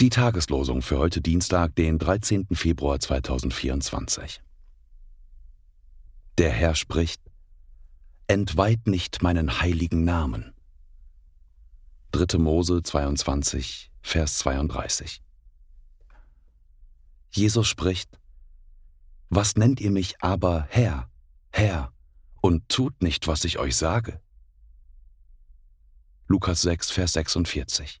Die Tageslosung für heute Dienstag, den 13. Februar 2024. Der Herr spricht, Entweiht nicht meinen heiligen Namen. 3. Mose 22, Vers 32. Jesus spricht, Was nennt ihr mich aber Herr, Herr, und tut nicht, was ich euch sage? Lukas 6, Vers 46.